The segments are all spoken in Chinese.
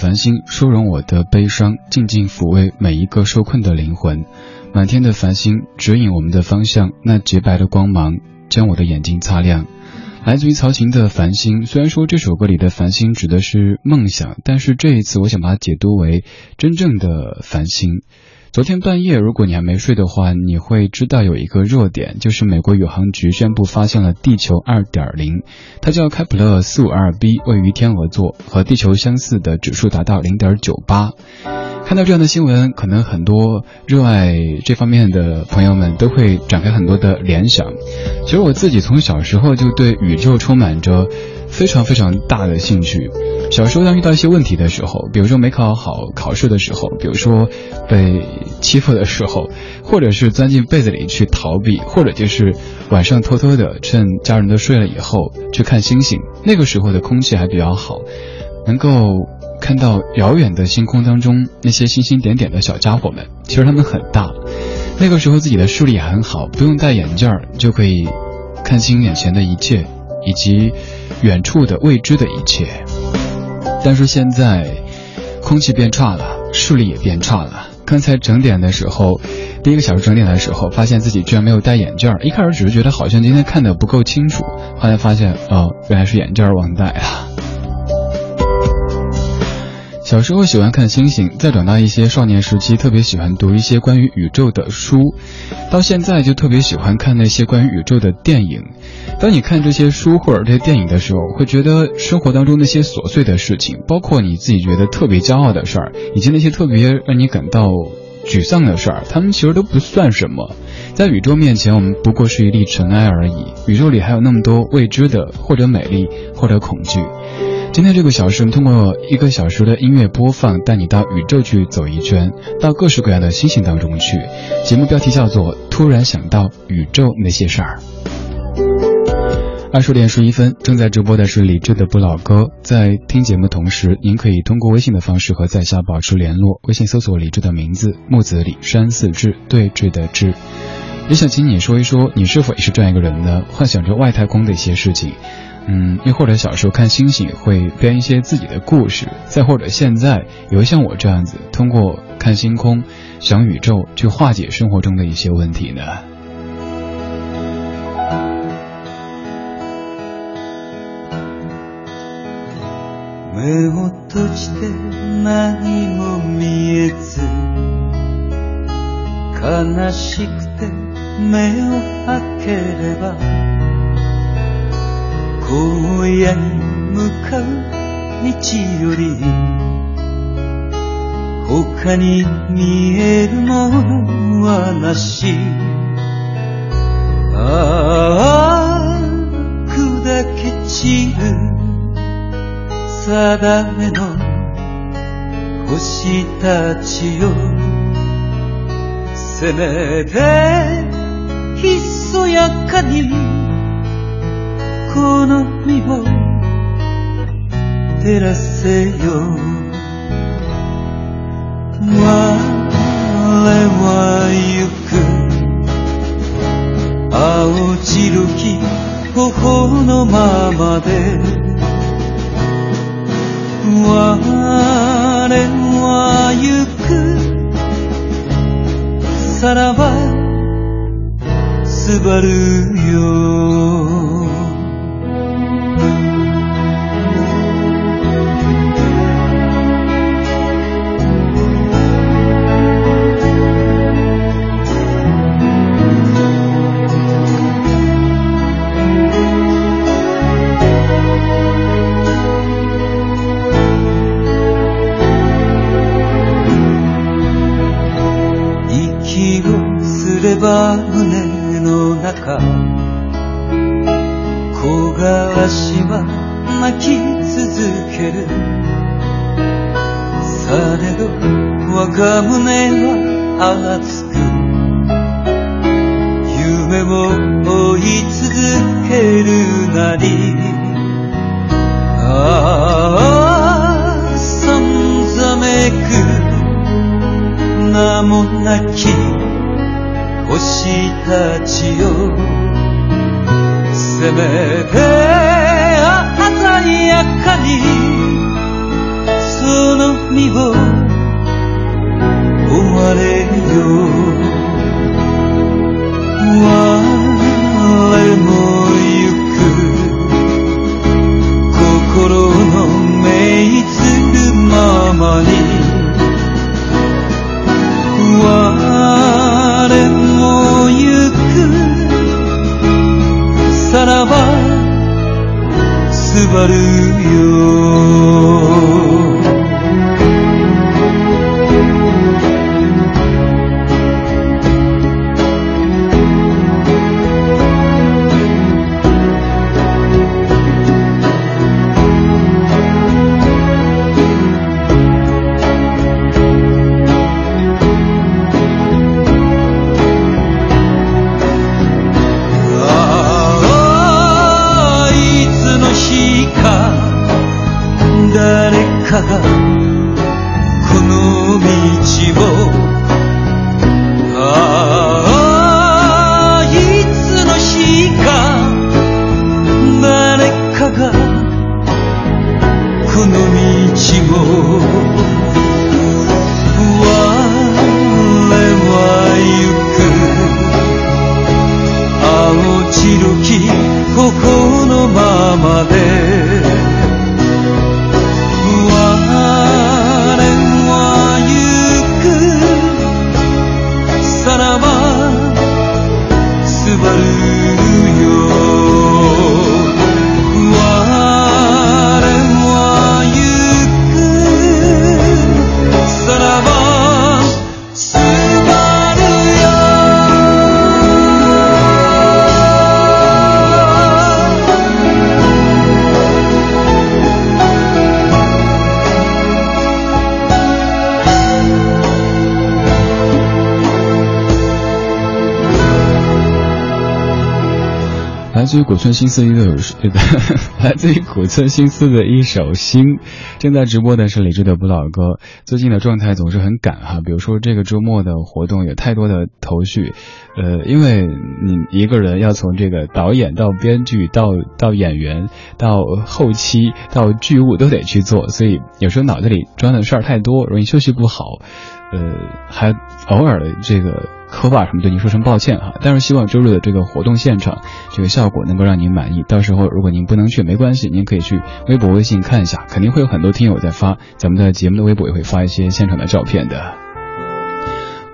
繁星收容我的悲伤，静静抚慰每一个受困的灵魂。满天的繁星指引我们的方向，那洁白的光芒将我的眼睛擦亮。来自于曹琴的《繁星》，虽然说这首歌里的繁星指的是梦想，但是这一次我想把它解读为真正的繁星。昨天半夜，如果你还没睡的话，你会知道有一个热点，就是美国宇航局宣布发现了地球二点零，它叫开普勒四五二 b，位于天鹅座，和地球相似的指数达到零点九八。看到这样的新闻，可能很多热爱这方面的朋友们都会展开很多的联想。其实我自己从小时候就对宇宙充满着非常非常大的兴趣。小时候当遇到一些问题的时候，比如说没考好考试的时候，比如说被欺负的时候，或者是钻进被子里去逃避，或者就是晚上偷偷的趁家人都睡了以后去看星星。那个时候的空气还比较好，能够。看到遥远的星空当中那些星星点点的小家伙们，其实他们很大。那个时候自己的视力也很好，不用戴眼镜就可以看清眼前的一切，以及远处的未知的一切。但是现在，空气变差了，视力也变差了。刚才整点的时候，第一个小时整点的时候，发现自己居然没有戴眼镜一开始只是觉得好像今天看的不够清楚，后来发现哦，原来是眼镜忘戴了。小时候喜欢看星星，再长大一些，少年时期特别喜欢读一些关于宇宙的书，到现在就特别喜欢看那些关于宇宙的电影。当你看这些书或者这些电影的时候，会觉得生活当中那些琐碎的事情，包括你自己觉得特别骄傲的事儿，以及那些特别让你感到沮丧的事儿，他们其实都不算什么。在宇宙面前，我们不过是一粒尘埃而已。宇宙里还有那么多未知的，或者美丽，或者恐惧。今天这个小时，通过一个小时的音乐播放，带你到宇宙去走一圈，到各式各样的星星当中去。节目标题叫做《突然想到宇宙那些事儿》。二十点十一分，正在直播的是李志的不老歌。在听节目同时，您可以通过微信的方式和在下保持联络。微信搜索李志的名字：木子李山寺志，对峙的志。也想请你说一说，你是否也是这样一个人呢？幻想着外太空的一些事情。嗯，又或者小时候看星星会编一些自己的故事，再或者现在有像我这样子，通过看星空、想宇宙去化解生活中的一些问题呢？野に向かう道より他に見えるものはなし。ああ砕け散る。定めの星たちよせめてひそやかにこの身を照らせよ。我は行く。青白き頬のままで。我は行く。さらばすばるよ。古村新司一个来自于古村新司的一首《心》，正在直播的是李志的不老歌。最近的状态总是很赶哈，比如说这个周末的活动有太多的头绪，呃，因为你一个人要从这个导演到编剧到到演员到后期到剧务都得去做，所以有时候脑子里装的事儿太多，容易休息不好。呃，还偶尔的这个磕巴什么对您说声抱歉哈，但是希望周日的这个活动现场这个效果能够让您满意。到时候如果您不能去没关系，您可以去微博、微信看一下，肯定会有很多听友在发，咱们的节目的微博也会发一些现场的照片的。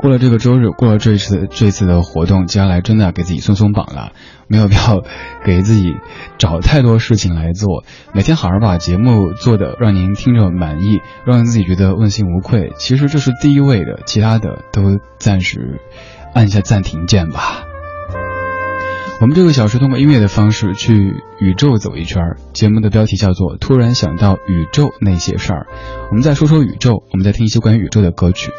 过了这个周日，过了这一次这次的活动，接下来真的要给自己松松绑了，没有必要给自己找太多事情来做，每天好好把节目做的让您听着满意，让自己觉得问心无愧。其实这是第一位的，其他的都暂时按下暂停键吧。我们这个小时通过音乐的方式去宇宙走一圈儿，节目的标题叫做《突然想到宇宙那些事儿》，我们再说说宇宙，我们再听一些关于宇宙的歌曲。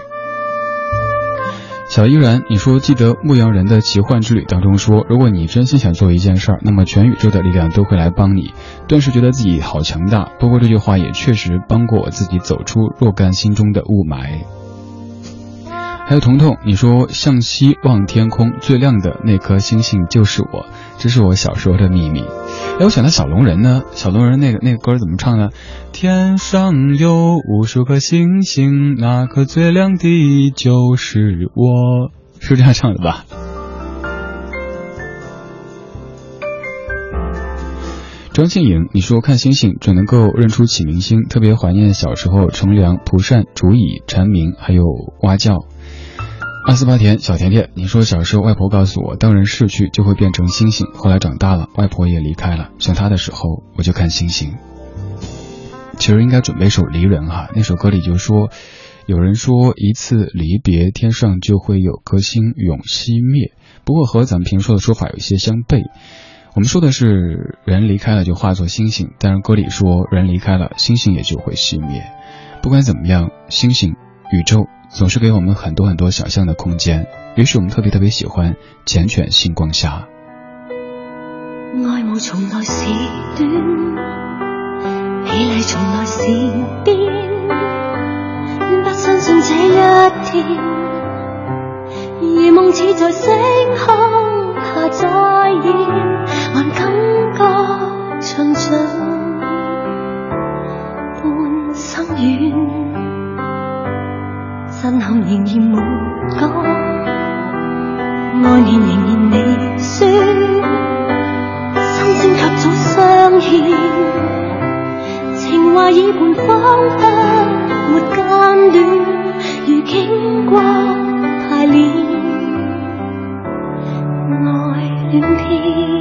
小依然，你说记得《牧羊人的奇幻之旅》当中说，如果你真心想做一件事儿，那么全宇宙的力量都会来帮你。顿时觉得自己好强大。不过这句话也确实帮过我自己走出若干心中的雾霾。还有彤彤，你说向西望天空，最亮的那颗星星就是我，这是我小时候的秘密。哎，我想到小龙人呢，小龙人那个那个歌怎么唱呢？天上有无数颗星星，那颗最亮的就是我，是这样唱的吧？张庆颖，你说看星星只能够认出启明星，特别怀念小时候乘凉、蒲扇、竹椅、蝉鸣，还有蛙叫。阿斯巴甜，小甜甜，你说小时候外婆告诉我，当人逝去就会变成星星。后来长大了，外婆也离开了，想她的时候我就看星星。其实应该准备一首《离人》哈，那首歌里就说，有人说一次离别，天上就会有颗星永熄灭。不过和咱们平时说的说法有一些相悖。我们说的是人离开了就化作星星，但是歌里说人离开了，星星也就会熄灭。不管怎么样，星星、宇宙总是给我们很多很多想象的空间。于是我们特别特别喜欢《缱绻星光下》。爱慕从来是短，美丽从来善变，不相信这一天，而梦似在星空下再现，还感觉像尽半生缘，震撼仍然没讲。爱念仍然未说，心声却早相欠。情话已半仿佛没间断，如经过排练，爱恋天。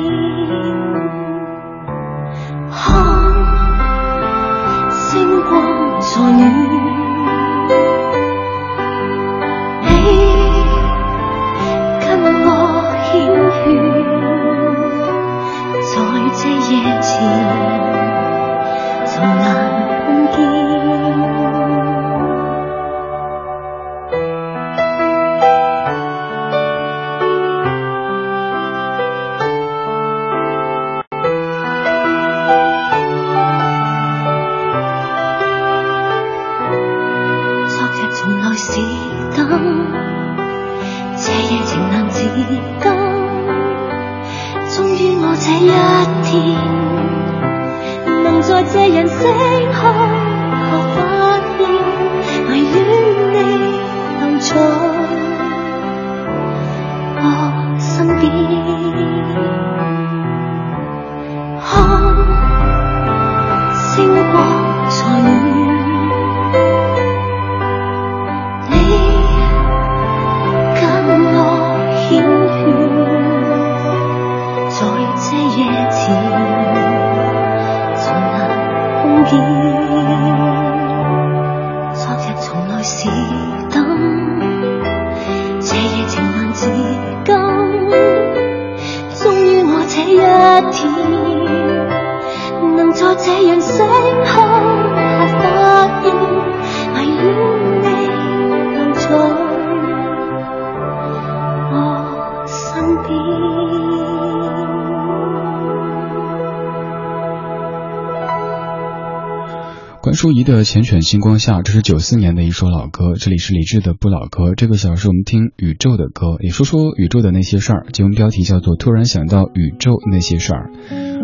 舒怡的《缱绻星光下》，这是九四年的一首老歌。这里是李志的不老歌。这个小时我们听宇宙的歌，也说说宇宙的那些事儿。节目标题叫做《突然想到宇宙那些事儿》。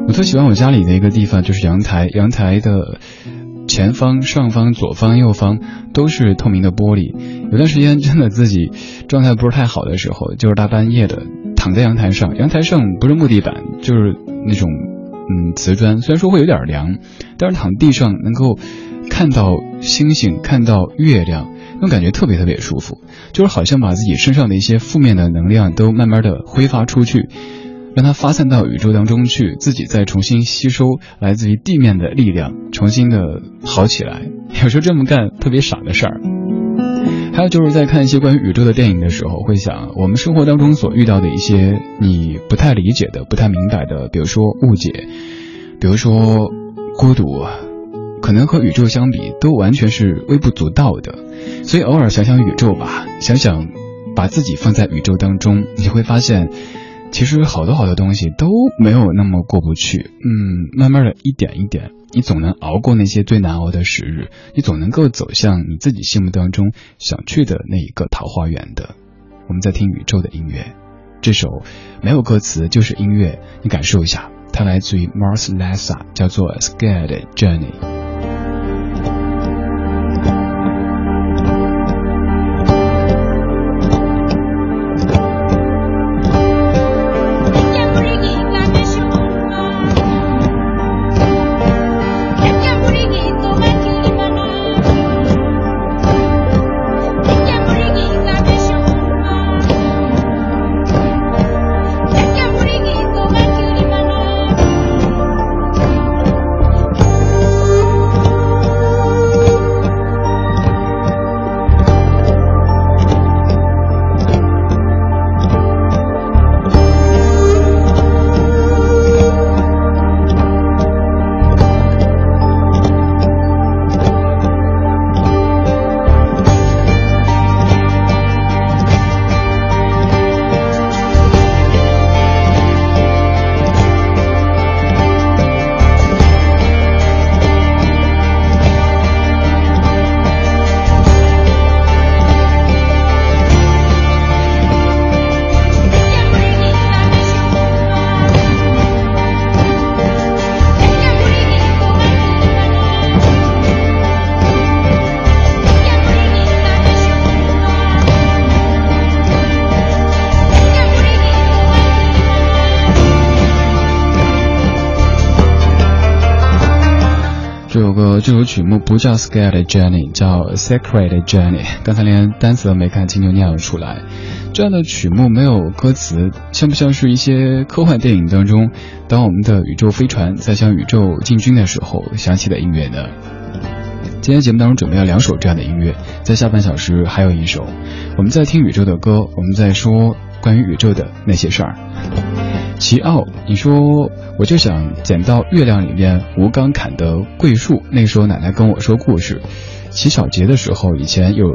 我特喜欢我家里的一个地方，就是阳台。阳台的前方、上方、左方、右方都是透明的玻璃。有段时间真的自己状态不是太好的时候，就是大半夜的躺在阳台上。阳台上不是木地板，就是那种。嗯，瓷砖虽然说会有点凉，但是躺地上能够看到星星，看到月亮，那种感觉特别特别舒服，就是好像把自己身上的一些负面的能量都慢慢的挥发出去，让它发散到宇宙当中去，自己再重新吸收来自于地面的力量，重新的好起来。有时候这么干特别傻的事儿。还有就是在看一些关于宇宙的电影的时候，会想我们生活当中所遇到的一些你不太理解的、不太明白的，比如说误解，比如说孤独，可能和宇宙相比都完全是微不足道的。所以偶尔想想宇宙吧，想想把自己放在宇宙当中，你会发现，其实好多好多东西都没有那么过不去。嗯，慢慢的一点一点。你总能熬过那些最难熬的时日，你总能够走向你自己心目当中想去的那一个桃花源的。我们在听宇宙的音乐，这首没有歌词就是音乐，你感受一下，它来自于 Mars Lessa，叫做 Scared Journey。这首曲目不叫 Scared Journey，叫 Sacred Journey。刚才连单词都没看清就念了出来。这样的曲目没有歌词，像不像是一些科幻电影当中，当我们的宇宙飞船在向宇宙进军的时候响起的音乐呢？今天节目当中准备了两首这样的音乐，在下半小时还有一首，我们在听宇宙的歌，我们在说关于宇宙的那些事儿。奇奥，你说我就想捡到月亮里面吴刚砍的桂树。那时候奶奶跟我说故事，乞巧节的时候，以前有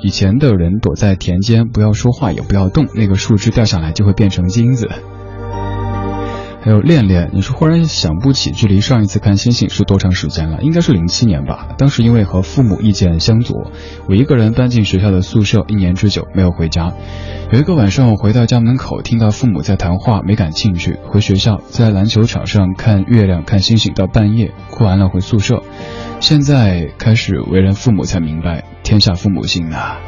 以前的人躲在田间，不要说话也不要动，那个树枝掉下来就会变成金子。还有恋恋，你说忽然想不起距离上一次看星星是多长时间了？应该是零七年吧。当时因为和父母意见相左，我一个人搬进学校的宿舍，一年之久没有回家。有一个晚上，我回到家门口，听到父母在谈话，没敢进去。回学校，在篮球场上看月亮、看星星到半夜，哭完了回宿舍。现在开始为人父母，才明白天下父母心啊。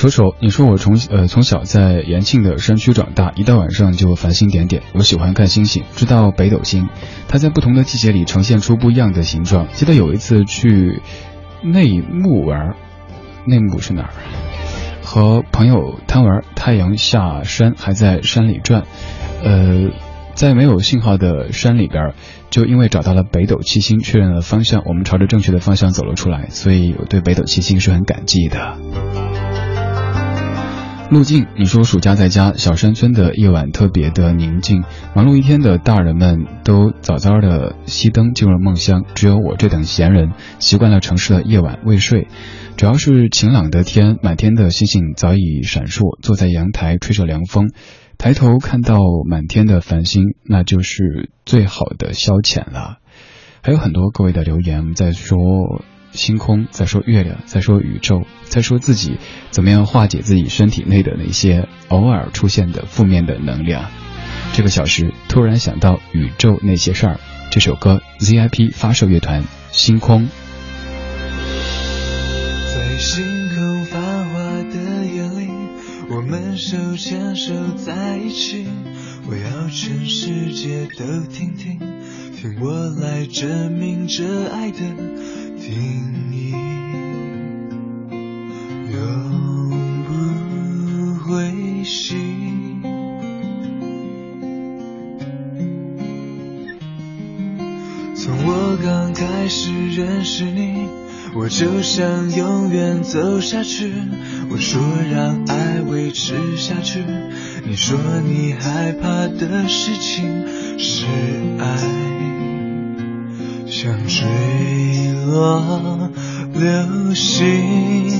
丑丑，你说我从呃从小在延庆的山区长大，一到晚上就繁星点点。我喜欢看星星，知道北斗星，它在不同的季节里呈现出不一样的形状。记得有一次去内木玩，内木是哪儿？和朋友贪玩，太阳下山还在山里转，呃，在没有信号的山里边，就因为找到了北斗七星，确认了方向，我们朝着正确的方向走了出来，所以我对北斗七星是很感激的。路径，你说暑假在家，小山村的夜晚特别的宁静，忙碌一天的大人们都早早的熄灯进入梦乡，只有我这等闲人习惯了城市的夜晚未睡。主要是晴朗的天，满天的星星早已闪烁，坐在阳台吹着凉风，抬头看到满天的繁星，那就是最好的消遣了。还有很多各位的留言在说。星空在说月亮，在说宇宙，在说自己怎么样化解自己身体内的那些偶尔出现的负面的能量。这个小时突然想到宇宙那些事儿，这首歌 ZIP 发射乐团星空。在星空繁华的夜里，我们手牵手在一起，我要全世界都听听，听我来证明这爱的。定义永不会熄。从我刚开始认识你，我就想永远走下去。我说让爱维持下去，你说你害怕的事情是爱。像坠落流星。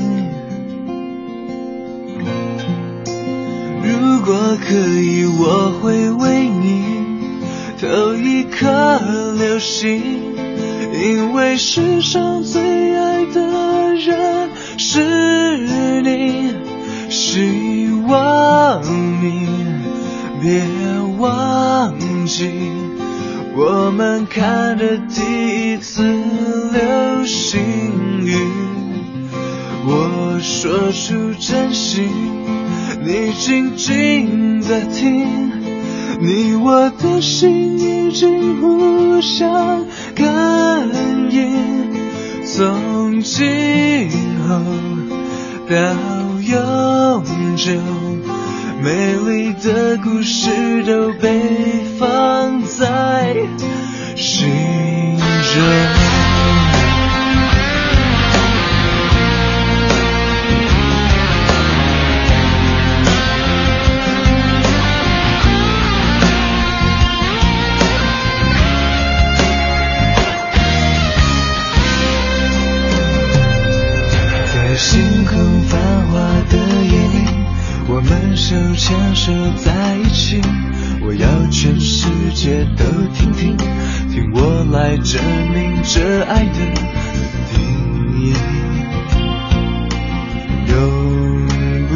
如果可以，我会为你投一颗流星，因为世上最爱的人是你。希望你别忘记。我们看着第一次流星雨，我说出真心，你静静的听，你我的心已经互相感应，从今后到永久。美丽的故事都被放在心中。在星空手牵手在一起，我要全世界都听听，听我来证明这爱的定义，永不。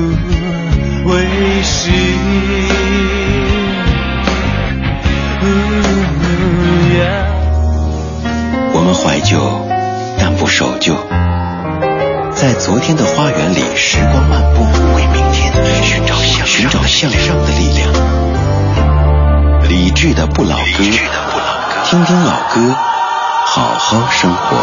我们怀旧，但不守旧，在昨天的花园里，时光漫步，为明寻找。寻找向上的力量。理智的不老歌，听听老歌，好好生活。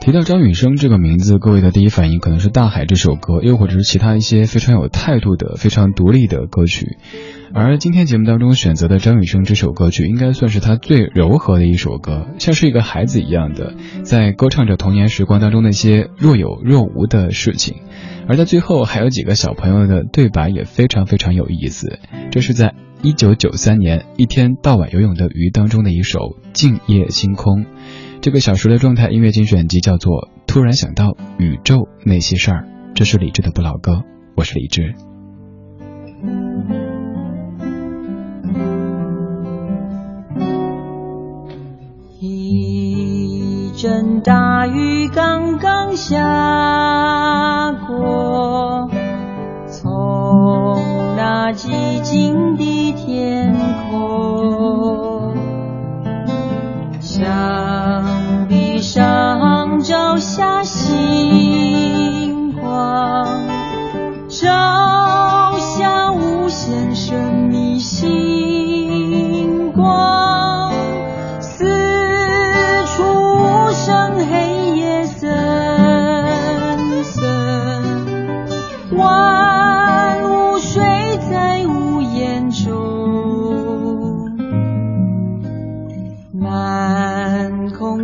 提到张雨生这个名字，各位的第一反应可能是《大海》这首歌，又或者是其他一些非常有态度的、非常独立的歌曲。而今天节目当中选择的张雨生这首歌曲，应该算是他最柔和的一首歌，像是一个孩子一样的，在歌唱着童年时光当中那些若有若无的事情。而在最后，还有几个小朋友的对白也非常非常有意思。这是在一九九三年《一天到晚游泳的鱼》当中的一首《静夜星空》。这个小时的状态音乐精选集叫做《突然想到宇宙那些事儿》，这是李志的不老歌，我是李志。阵大雨刚刚下过，从那寂静的天空，墙壁。上照下星光，照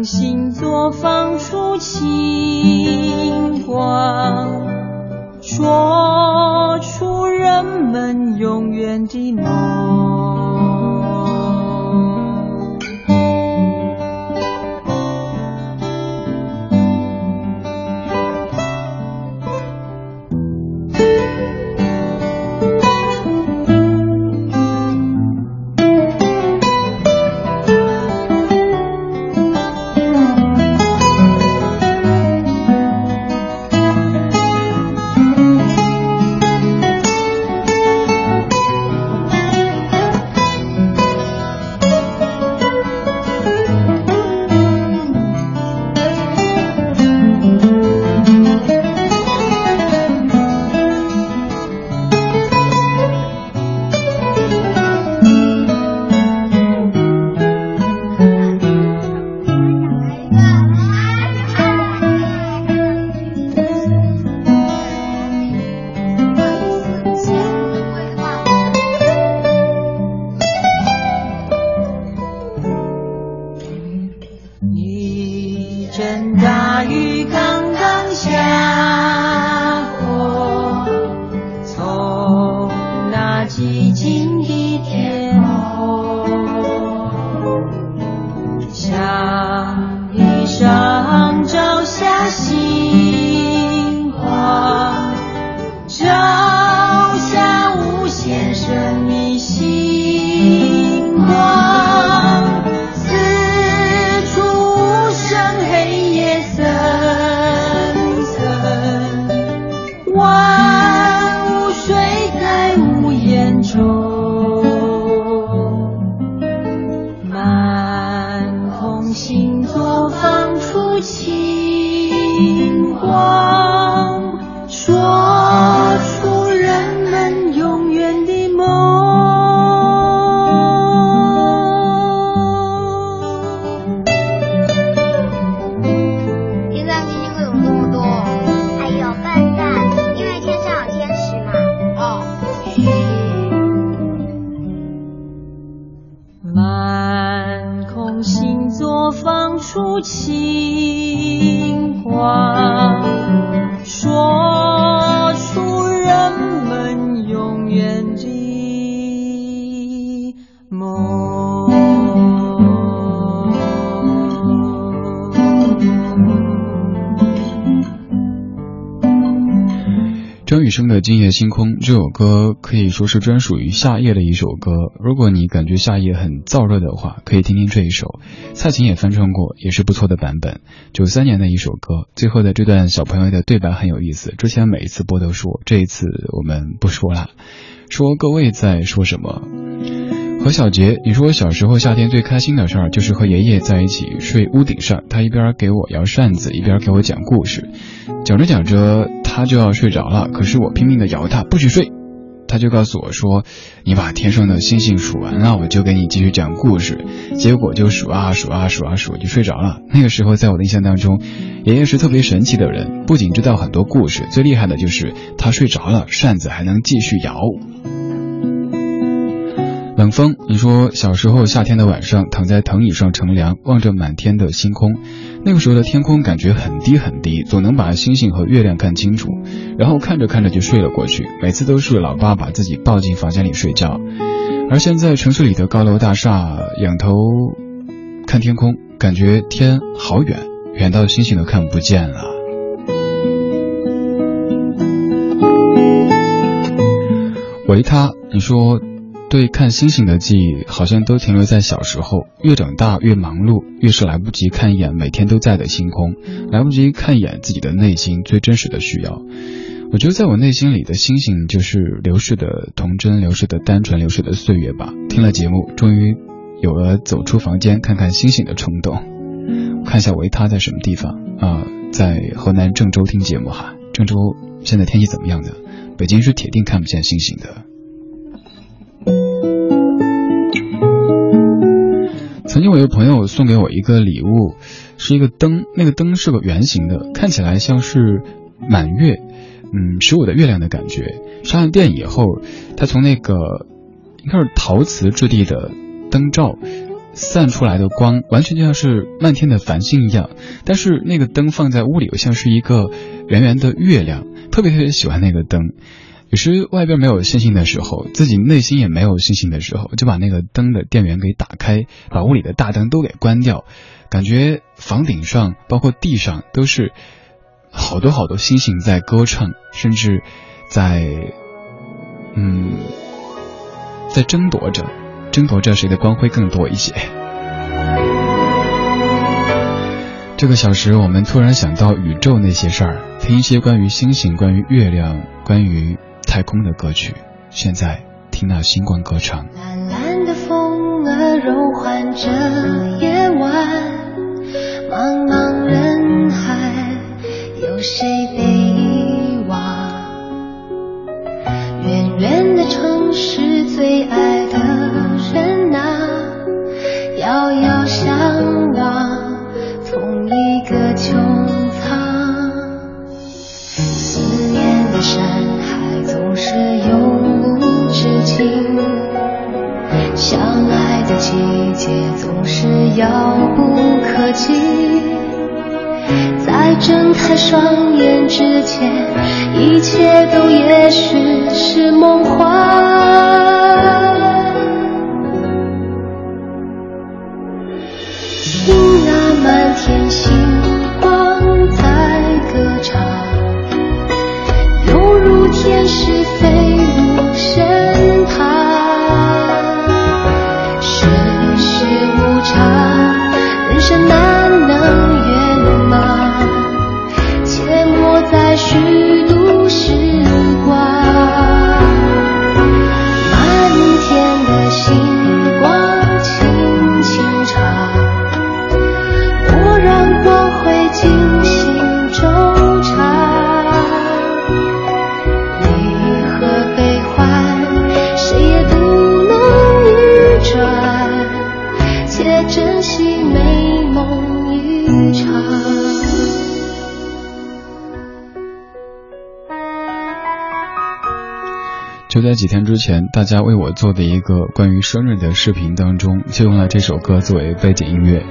星座。放出星光，说出人们永远的梦。今夜星空》这首歌可以说是专属于夏夜的一首歌。如果你感觉夏夜很燥热的话，可以听听这一首。蔡琴也翻唱过，也是不错的版本。九三年的一首歌，最后的这段小朋友的对白很有意思。之前每一次播都说，这一次我们不说了。说各位在说什么？何小杰，你说我小时候夏天最开心的事儿就是和爷爷在一起睡屋顶上，他一边给我摇扇子，一边给我讲故事，讲着讲着他就要睡着了，可是我拼命的摇他，不许睡。他就告诉我说：“你把天上的星星数完了，我就给你继续讲故事。”结果就数啊数啊数啊数，就睡着了。那个时候，在我的印象当中，爷爷是特别神奇的人，不仅知道很多故事，最厉害的就是他睡着了，扇子还能继续摇。冷风，你说小时候夏天的晚上，躺在藤椅上乘凉，望着满天的星空，那个时候的天空感觉很低很低，总能把星星和月亮看清楚，然后看着看着就睡了过去，每次都是老爸把自己抱进房间里睡觉。而现在城市里的高楼大厦，仰头看天空，感觉天好远，远到星星都看不见了。维他，你说。对看星星的记忆，好像都停留在小时候。越长大越忙碌，越是来不及看一眼每天都在的星空，来不及看一眼自己的内心最真实的需要。我觉得在我内心里的星星，就是流逝的童真，流逝的单纯，流逝的岁月吧。听了节目，终于有了走出房间看看星星的冲动。看一下维他在什么地方啊？在河南郑州听节目哈。郑州现在天气怎么样的？北京是铁定看不见星星的。曾经我一个朋友送给我一个礼物，是一个灯，那个灯是个圆形的，看起来像是满月，嗯，十五的月亮的感觉。上了电以后，它从那个应该是陶瓷质地的灯罩散出来的光，完全就像是漫天的繁星一样。但是那个灯放在屋里，又像是一个圆圆的月亮，特别特别喜欢那个灯。有时外边没有星星的时候，自己内心也没有星星的时候，就把那个灯的电源给打开，把屋里的大灯都给关掉，感觉房顶上包括地上都是好多好多星星在歌唱，甚至在嗯在争夺着，争夺着谁的光辉更多一些。这个小时，我们突然想到宇宙那些事儿，听一些关于星星、关于月亮、关于。太空的歌曲，现在听那星光歌唱。蓝蓝的风儿柔缓着夜晚，茫茫人海，有谁季节总是遥不可及，在睁开双眼之前，一切都也许是梦幻。在几天之前，大家为我做的一个关于生日的视频当中，就用了这首歌作为背景音乐。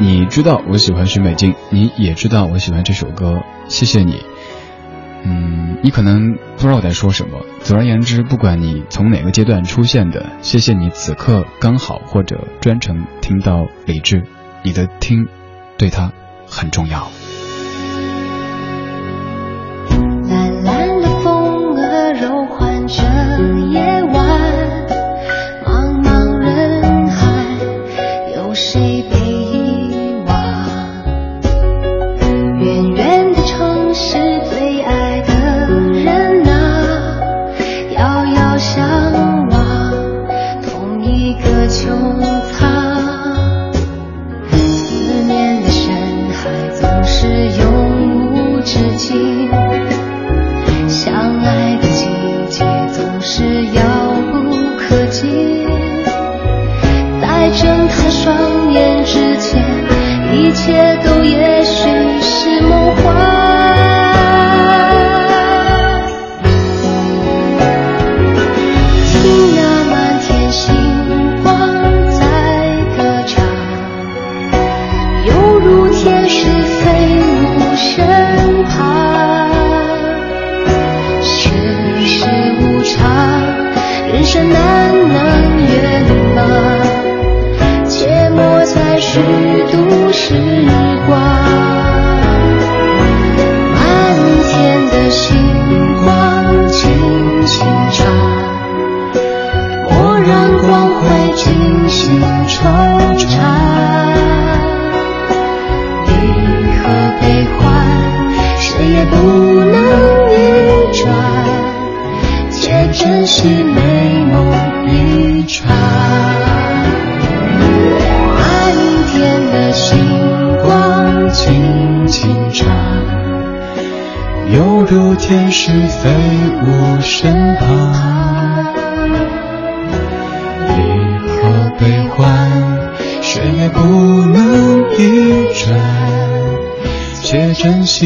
你知道我喜欢许美静，你也知道我喜欢这首歌，谢谢你。嗯，你可能不知道我在说什么。总而言之，不管你从哪个阶段出现的，谢谢你此刻刚好或者专程听到理智，你的听，对他很重要。蓝蓝的季节总是。一切都也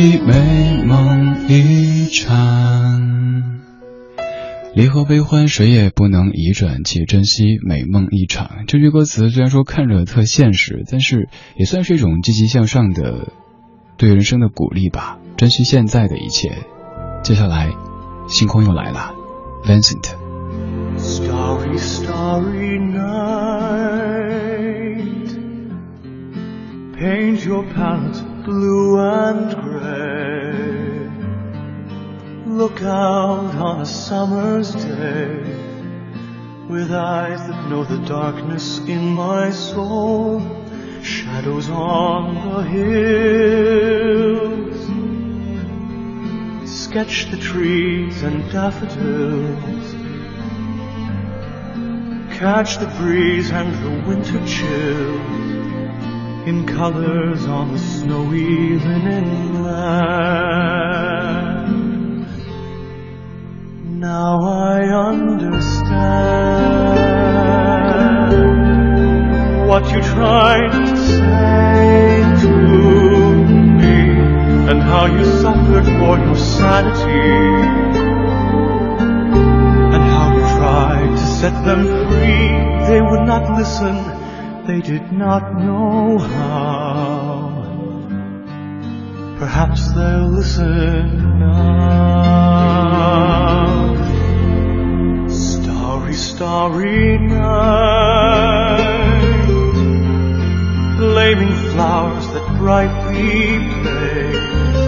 美梦一场离合悲欢，谁也不能移转，且珍惜美梦一场。这句歌词虽然说看着特现实，但是也算是一种积极向上的对人生的鼓励吧。珍惜现在的一切。接下来，星空又来了，Vincent。Starry, starry night, paint your palette blue and gray. Look out on a summer's day with eyes that know the darkness in my soul, shadows on the hills. Sketch the trees and daffodils. Catch the breeze and the winter chill in colors on the snowy linen land. Now I understand what you tried to say to me and how you suffered for your sanity and how you tried to set them free. They would not listen, they did not know how. Perhaps they'll listen now. Starry starry night, flaming flowers that brightly blaze,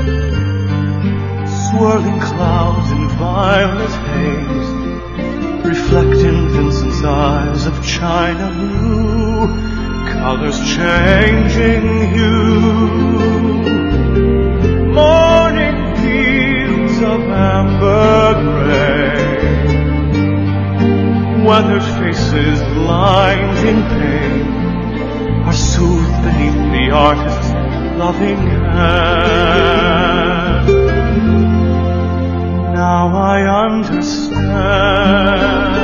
swirling clouds in violet haze, reflecting Vincent's eyes of china blue, colors changing hue, morning fields of amber gray. Weathered faces lined in pain. Are soothed beneath the artist's loving hand. Now I understand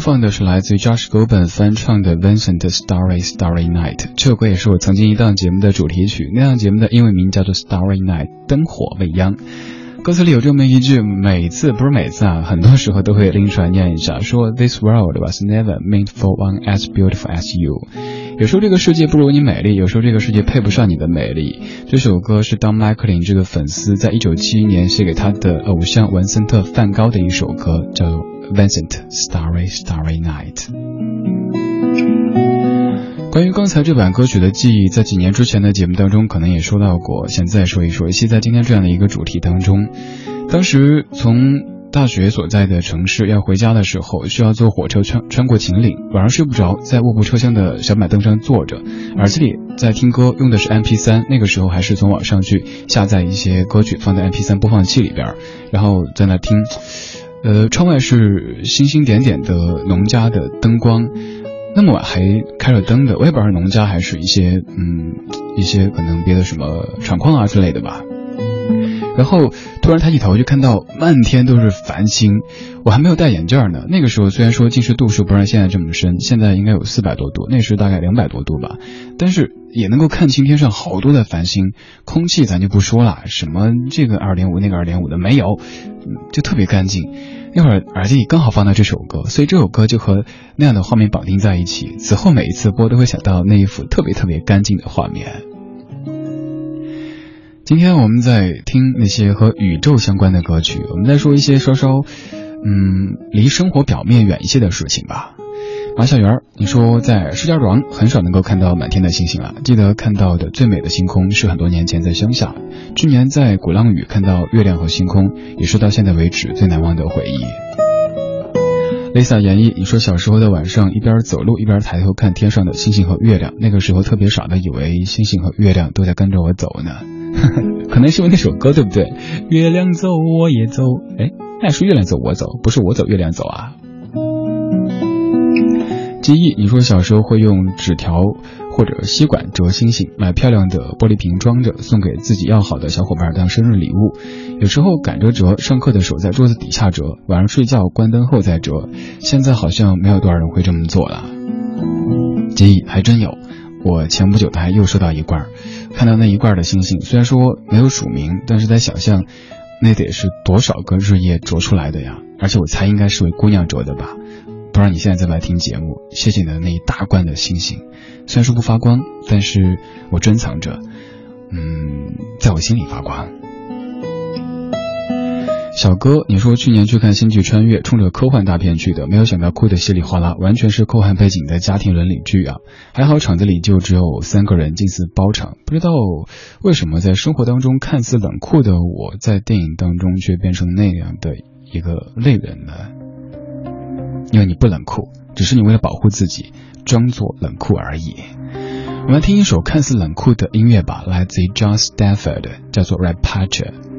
放的是来自于 Josh g o b e n 翻唱的 Vincent Starry Starry Night，这首歌也是我曾经一档节目的主题曲。那档节目的英文名叫做 Starry Night，灯火未央。歌词里有这么一句，每次不是每次啊，很多时候都会拎出来念一下，说 This world was never meant for one as beautiful as you。有时候这个世界不如你美丽，有时候这个世界配不上你的美丽。这首歌是当麦克林这个粉丝在一九七一年写给他的偶像文森特·梵高的一首歌，叫做 Vincent Starry Starry Night。关于刚才这版歌曲的记忆，在几年之前的节目当中可能也说到过，现在说一说。尤其在今天这样的一个主题当中，当时从大学所在的城市要回家的时候，需要坐火车穿穿过秦岭，晚上睡不着，在卧铺车厢的小板凳上坐着，耳机里在听歌，用的是 MP 三，那个时候还是从网上去下载一些歌曲放在 MP 三播放器里边，然后在那听。呃，窗外是星星点点的农家的灯光，那么晚还开着灯的，我也不知道是农家还是一些嗯一些可能别的什么厂矿啊之类的吧。然后突然抬起头就看到漫天都是繁星，我还没有戴眼镜呢。那个时候虽然说近视度数不像现在这么深，现在应该有四百多度，那时大概两百多度吧，但是也能够看清天上好多的繁星。空气咱就不说了，什么这个二点五那个二点五的没有，就特别干净。那会儿耳机里刚好放到这首歌，所以这首歌就和那样的画面绑定在一起。此后每一次播都会想到那一幅特别特别干净的画面。今天我们在听那些和宇宙相关的歌曲，我们再说一些稍稍，嗯，离生活表面远一些的事情吧。马小圆，你说在石家庄很少能够看到满天的星星了，记得看到的最美的星空是很多年前在乡下，去年在鼓浪屿看到月亮和星空，也是到现在为止最难忘的回忆。Lisa 演绎，你说小时候的晚上，一边走路一边抬头看天上的星星和月亮，那个时候特别傻的以为星星和月亮都在跟着我走呢。可能是因为那首歌对不对？月亮走我也走，哎，那是月亮走我走，不是我走月亮走啊。记忆，你说小时候会用纸条或者吸管折星星，买漂亮的玻璃瓶装着，送给自己要好的小伙伴当生日礼物。有时候赶着折，上课的时候在桌子底下折，晚上睡觉关灯后再折。现在好像没有多少人会这么做了。记忆还真有，我前不久还又收到一罐，看到那一罐的星星，虽然说没有署名，但是在想象，那得是多少个日夜啄出来的呀？而且我猜应该是位姑娘啄的吧。不知道你现在在不在听节目？谢谢你的那一大罐的星星，虽然说不发光，但是我珍藏着，嗯，在我心里发光。小哥，你说去年去看《星际穿越》，冲着科幻大片去的，没有想到哭得稀里哗啦，完全是科幻背景的家庭伦理剧啊！还好场子里就只有三个人，近似包场。不知道为什么在生活当中看似冷酷的我，在电影当中却变成那样的一个泪人呢？因为你不冷酷，只是你为了保护自己，装作冷酷而已。我们来听一首看似冷酷的音乐吧，来自于 John Stafford，叫做《Repatriate》。收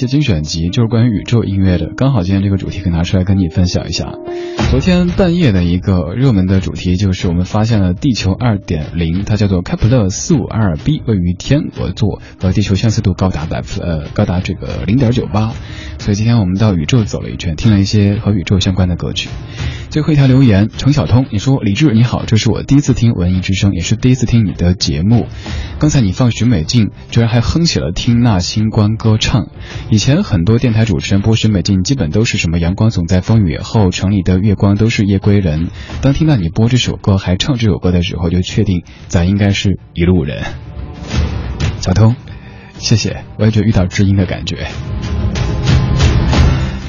些精选集，就是关于宇宙音乐的。刚好今天这个主题可以拿出来跟你分享一下。昨天半夜的一个热门的主题就是我们发现了地球二点零，它叫做开普勒四五二 b，位于天鹅座，和地球相似度高达百分呃高达这个零点九八。所以今天我们到宇宙走了一圈，听了一些和宇宙相关的歌曲。最后一条留言，程晓通，你说李志你好，这是我第一次听文艺之声，也是第一次听你的节目。刚才你放许美静，居然还哼起了《听那星光歌唱》。以前很多电台主持人播许美静，基本都是什么“阳光总在风雨后”，城里的月光都是夜归人。当听到你播这首歌，还唱这首歌的时候，就确定咱应该是一路人。小通，谢谢，我也就遇到知音的感觉。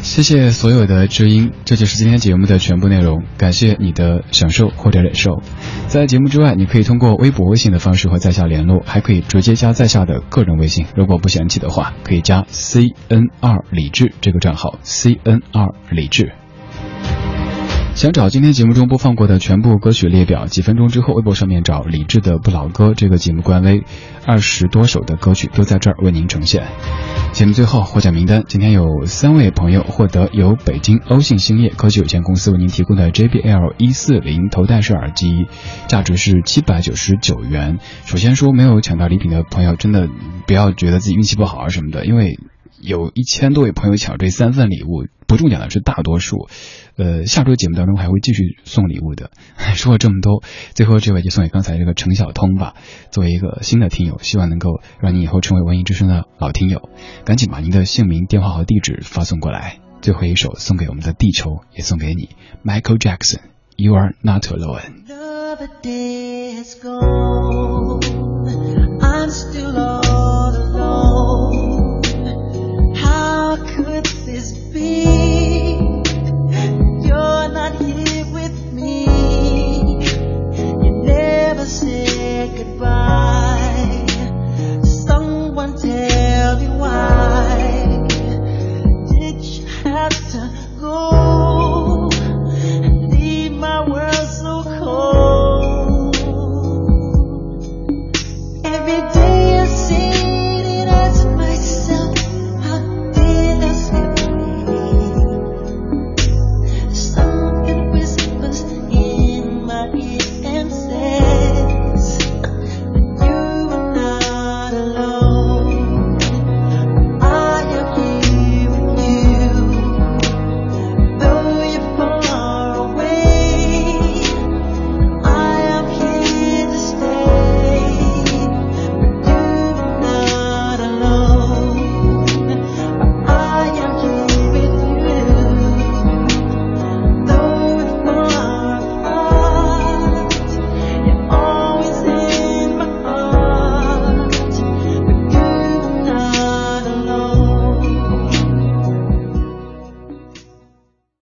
谢谢所有的知音，这就是今天节目的全部内容。感谢你的享受或者忍受。在节目之外，你可以通过微博、微信的方式和在下联络，还可以直接加在下的个人微信。如果不嫌弃的话，可以加 C N 二李智这个账号，C N 二李智。想找今天节目中播放过的全部歌曲列表，几分钟之后微博上面找李志的不老歌这个节目官微，二十多首的歌曲都在这儿为您呈现。节目最后获奖名单，今天有三位朋友获得由北京欧信兴业科技有限公司为您提供的 JBL 一四零头戴式耳机，价值是七百九十九元。首先说没有抢到礼品的朋友，真的不要觉得自己运气不好啊什么的，因为。有一千多位朋友抢这三份礼物，不中奖的是大多数。呃下周节目当中还会继续送礼物的 说了这么多最后这位就送给刚才这个程晓通吧作为一个新的听友希望能够让你以后成为文艺之声的老听友。赶紧把您的姓名电话和地址发送过来最后一首送给我们的地球也送给你。Michael jacksonyou are not alone i'm still